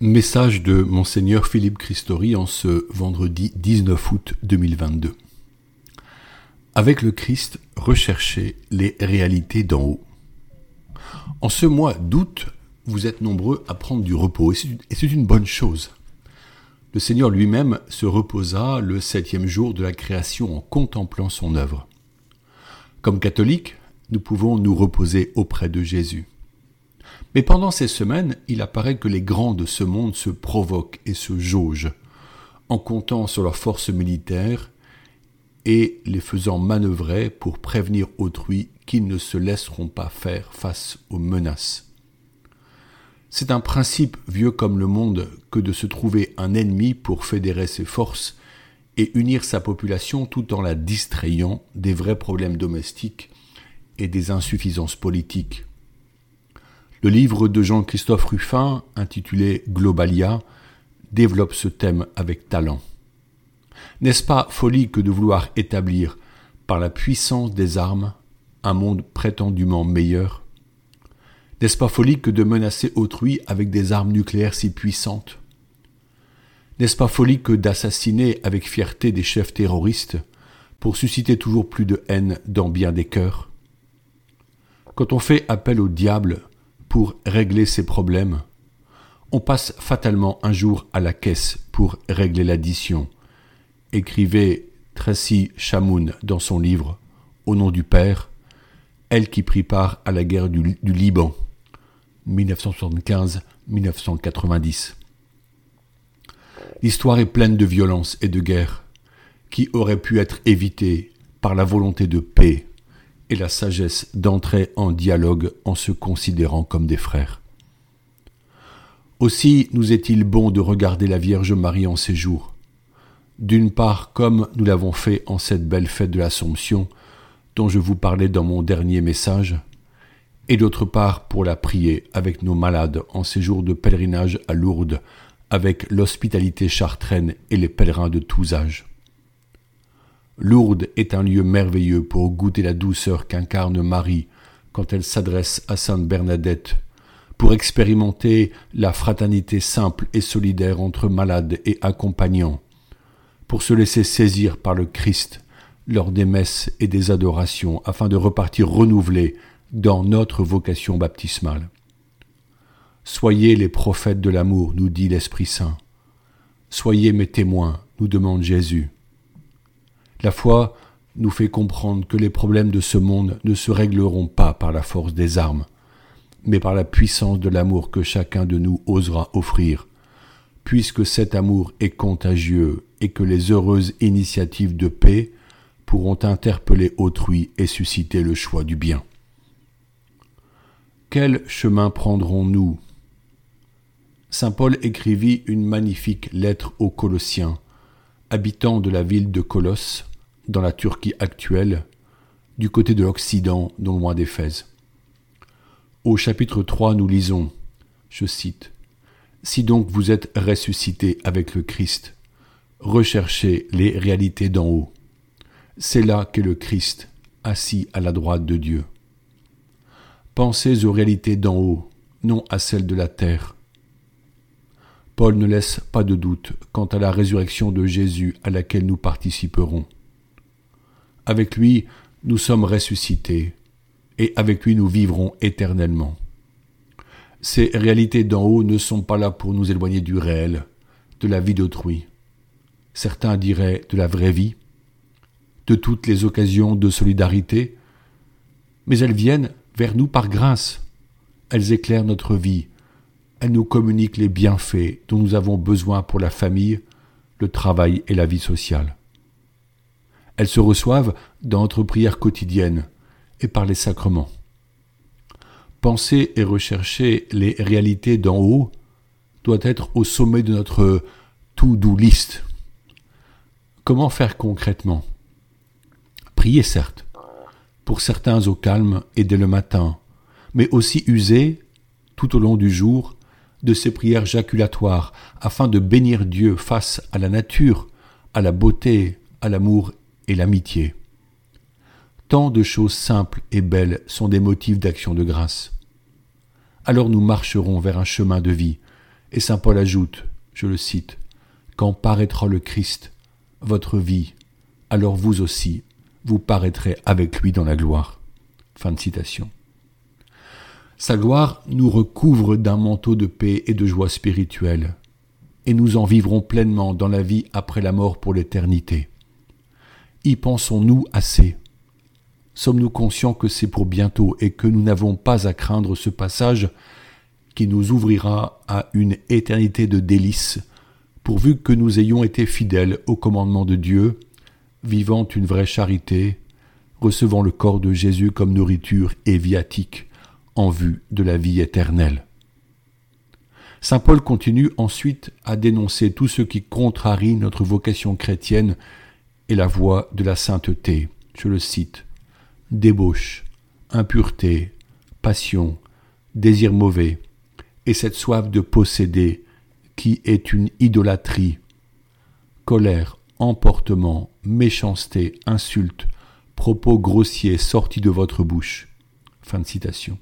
Message de Monseigneur Philippe Christori en ce vendredi 19 août 2022. Avec le Christ, recherchez les réalités d'en haut. En ce mois d'août, vous êtes nombreux à prendre du repos et c'est une bonne chose. Le Seigneur lui-même se reposa le septième jour de la création en contemplant son œuvre. Comme catholiques, nous pouvons nous reposer auprès de Jésus. Mais pendant ces semaines, il apparaît que les grands de ce monde se provoquent et se jaugent, en comptant sur leurs forces militaires et les faisant manœuvrer pour prévenir autrui qu'ils ne se laisseront pas faire face aux menaces. C'est un principe vieux comme le monde que de se trouver un ennemi pour fédérer ses forces et unir sa population tout en la distrayant des vrais problèmes domestiques et des insuffisances politiques. Le livre de Jean-Christophe Ruffin, intitulé Globalia, développe ce thème avec talent. N'est-ce pas folie que de vouloir établir, par la puissance des armes, un monde prétendument meilleur? N'est-ce pas folie que de menacer autrui avec des armes nucléaires si puissantes? N'est-ce pas folie que d'assassiner avec fierté des chefs terroristes pour susciter toujours plus de haine dans bien des cœurs? Quand on fait appel au diable pour régler ses problèmes, on passe fatalement un jour à la caisse pour régler l'addition, écrivait Tracy Chamoun dans son livre Au nom du Père, elle qui prit part à la guerre du, Liban, 1975-1990. L'histoire est pleine de violence et de guerre qui auraient pu être évitées par la volonté de paix et la sagesse d'entrer en dialogue en se considérant comme des frères. Aussi nous est-il bon de regarder la Vierge Marie en ces jours, d'une part comme nous l'avons fait en cette belle fête de l'Assomption dont je vous parlais dans mon dernier message, et d'autre part pour la prier avec nos malades en ces jours de pèlerinage à Lourdes, avec l'hospitalité chartraine et les pèlerins de tous âges. Lourdes est un lieu merveilleux pour goûter la douceur qu'incarne Marie quand elle s'adresse à Sainte Bernadette, pour expérimenter la fraternité simple et solidaire entre malades et accompagnants, pour se laisser saisir par le Christ lors des messes et des adorations, afin de repartir renouvelés dans notre vocation baptismale. Soyez les prophètes de l'amour, nous dit l'Esprit Saint. Soyez mes témoins, nous demande Jésus. La foi nous fait comprendre que les problèmes de ce monde ne se régleront pas par la force des armes, mais par la puissance de l'amour que chacun de nous osera offrir, puisque cet amour est contagieux et que les heureuses initiatives de paix pourront interpeller autrui et susciter le choix du bien. Quel chemin prendrons-nous? Saint Paul écrivit une magnifique lettre aux Colossiens, habitants de la ville de Colosse, dans la Turquie actuelle, du côté de l'Occident, non loin d'Éphèse. Au chapitre 3, nous lisons, je cite, Si donc vous êtes ressuscité avec le Christ, recherchez les réalités d'en haut. C'est là qu'est le Christ, assis à la droite de Dieu. Pensez aux réalités d'en haut, non à celles de la terre. Paul ne laisse pas de doute quant à la résurrection de Jésus à laquelle nous participerons. Avec lui, nous sommes ressuscités, et avec lui nous vivrons éternellement. Ces réalités d'en haut ne sont pas là pour nous éloigner du réel, de la vie d'autrui. Certains diraient de la vraie vie, de toutes les occasions de solidarité, mais elles viennent vers nous par grâce. Elles éclairent notre vie, elles nous communiquent les bienfaits dont nous avons besoin pour la famille, le travail et la vie sociale. Elles se reçoivent dans notre prière quotidienne et par les sacrements. Penser et rechercher les réalités d'en haut doit être au sommet de notre to-do list. Comment faire concrètement? Prier certes, pour certains au calme et dès le matin, mais aussi user, tout au long du jour, de ces prières jaculatoires afin de bénir Dieu face à la nature, à la beauté, à l'amour et l'amitié. Tant de choses simples et belles sont des motifs d'action de grâce. Alors nous marcherons vers un chemin de vie, Et Saint Paul ajoute, je le cite, Quand paraîtra le Christ, votre vie, alors vous aussi, vous paraîtrez avec lui dans la gloire. Fin de citation. Sa gloire nous recouvre d'un manteau de paix et de joie spirituelle, et nous en vivrons pleinement dans la vie après la mort pour l'éternité. Y pensons-nous assez? Sommes-nous conscients que c'est pour bientôt et que nous n'avons pas à craindre ce passage qui nous ouvrira à une éternité de délices, pourvu que nous ayons été fidèles au commandement de Dieu, vivant une vraie charité, recevant le corps de Jésus comme nourriture et viatique en vue de la vie éternelle. Saint Paul continue ensuite à dénoncer tout ce qui contrarie notre vocation chrétienne et la voie de la sainteté. Je le cite débauche, impureté, passion, désir mauvais, et cette soif de posséder qui est une idolâtrie, colère, emportement, méchanceté, insulte, propos grossiers sortis de votre bouche. Fin de citation.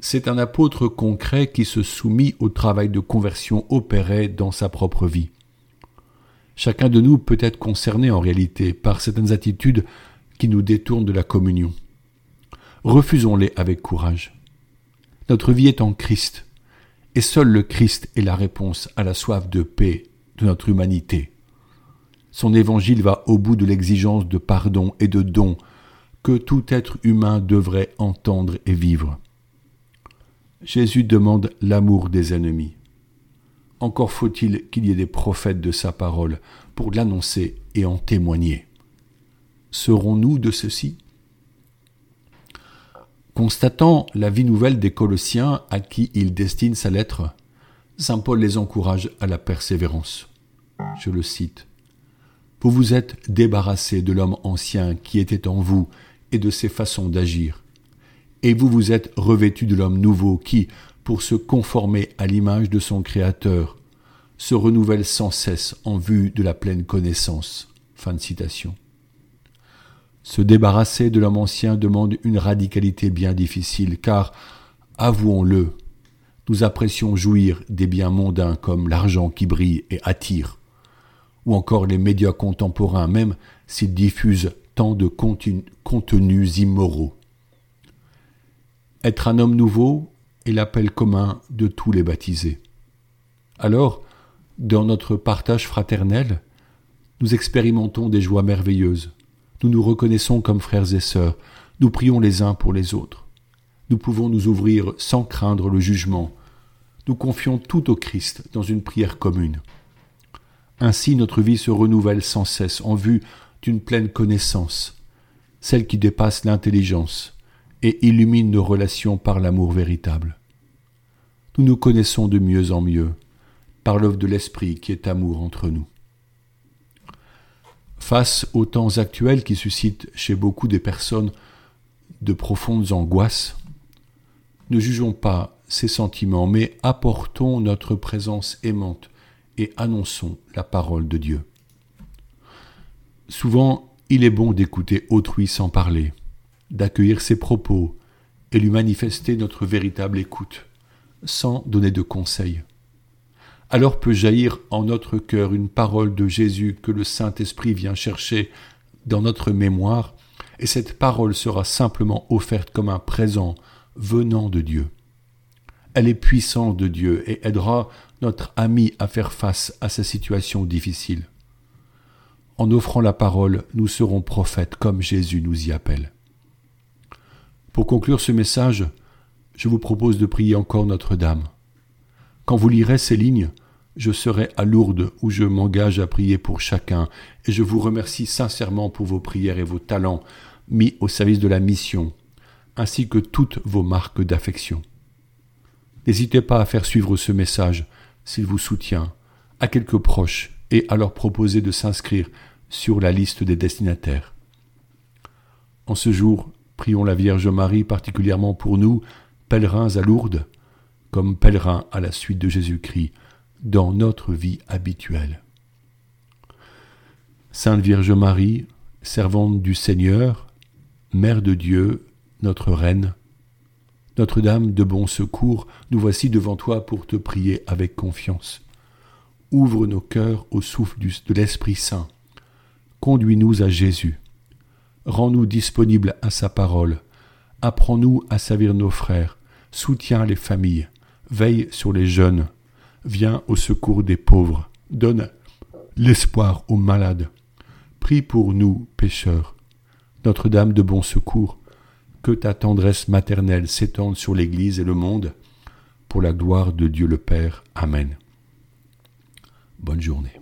C'est un apôtre concret qui se soumit au travail de conversion opéré dans sa propre vie. Chacun de nous peut être concerné en réalité par certaines attitudes qui nous détournent de la communion. Refusons-les avec courage. Notre vie est en Christ, et seul le Christ est la réponse à la soif de paix de notre humanité. Son évangile va au bout de l'exigence de pardon et de don que tout être humain devrait entendre et vivre. Jésus demande l'amour des ennemis. Encore faut-il qu'il y ait des prophètes de sa parole pour l'annoncer et en témoigner serons-nous de ceci Constatant la vie nouvelle des Colossiens à qui il destine sa lettre, Saint Paul les encourage à la persévérance. Je le cite. Vous vous êtes débarrassé de l'homme ancien qui était en vous et de ses façons d'agir, et vous vous êtes revêtu de l'homme nouveau qui, pour se conformer à l'image de son Créateur, se renouvelle sans cesse en vue de la pleine connaissance. Fin de citation. Se débarrasser de l'homme ancien demande une radicalité bien difficile, car, avouons-le, nous apprécions jouir des biens mondains comme l'argent qui brille et attire, ou encore les médias contemporains, même s'ils diffusent tant de contenus immoraux. Être un homme nouveau est l'appel commun de tous les baptisés. Alors, dans notre partage fraternel, nous expérimentons des joies merveilleuses, nous nous reconnaissons comme frères et sœurs, nous prions les uns pour les autres. Nous pouvons nous ouvrir sans craindre le jugement. Nous confions tout au Christ dans une prière commune. Ainsi notre vie se renouvelle sans cesse en vue d'une pleine connaissance, celle qui dépasse l'intelligence et illumine nos relations par l'amour véritable. Nous nous connaissons de mieux en mieux par l'œuvre de l'Esprit qui est amour entre nous. Face aux temps actuels qui suscitent chez beaucoup des personnes de profondes angoisses, ne jugeons pas ces sentiments, mais apportons notre présence aimante et annonçons la parole de Dieu. Souvent, il est bon d'écouter autrui sans parler, d'accueillir ses propos et lui manifester notre véritable écoute, sans donner de conseils alors peut jaillir en notre cœur une parole de Jésus que le Saint-Esprit vient chercher dans notre mémoire, et cette parole sera simplement offerte comme un présent venant de Dieu. Elle est puissante de Dieu et aidera notre ami à faire face à sa situation difficile. En offrant la parole, nous serons prophètes comme Jésus nous y appelle. Pour conclure ce message, je vous propose de prier encore Notre-Dame. Quand vous lirez ces lignes, je serai à Lourdes où je m'engage à prier pour chacun, et je vous remercie sincèrement pour vos prières et vos talents mis au service de la mission, ainsi que toutes vos marques d'affection. N'hésitez pas à faire suivre ce message, s'il vous soutient, à quelques proches et à leur proposer de s'inscrire sur la liste des destinataires. En ce jour, prions la Vierge Marie particulièrement pour nous, pèlerins à Lourdes, comme pèlerins à la suite de Jésus-Christ dans notre vie habituelle. Sainte Vierge Marie, servante du Seigneur, Mère de Dieu, notre Reine, Notre-Dame de bon secours, nous voici devant toi pour te prier avec confiance. Ouvre nos cœurs au souffle de l'Esprit Saint. Conduis-nous à Jésus. Rends-nous disponibles à sa parole. Apprends-nous à servir nos frères. Soutiens les familles. Veille sur les jeunes. Viens au secours des pauvres. Donne l'espoir aux malades. Prie pour nous, pécheurs. Notre-Dame de bon secours, que ta tendresse maternelle s'étende sur l'Église et le monde, pour la gloire de Dieu le Père. Amen. Bonne journée.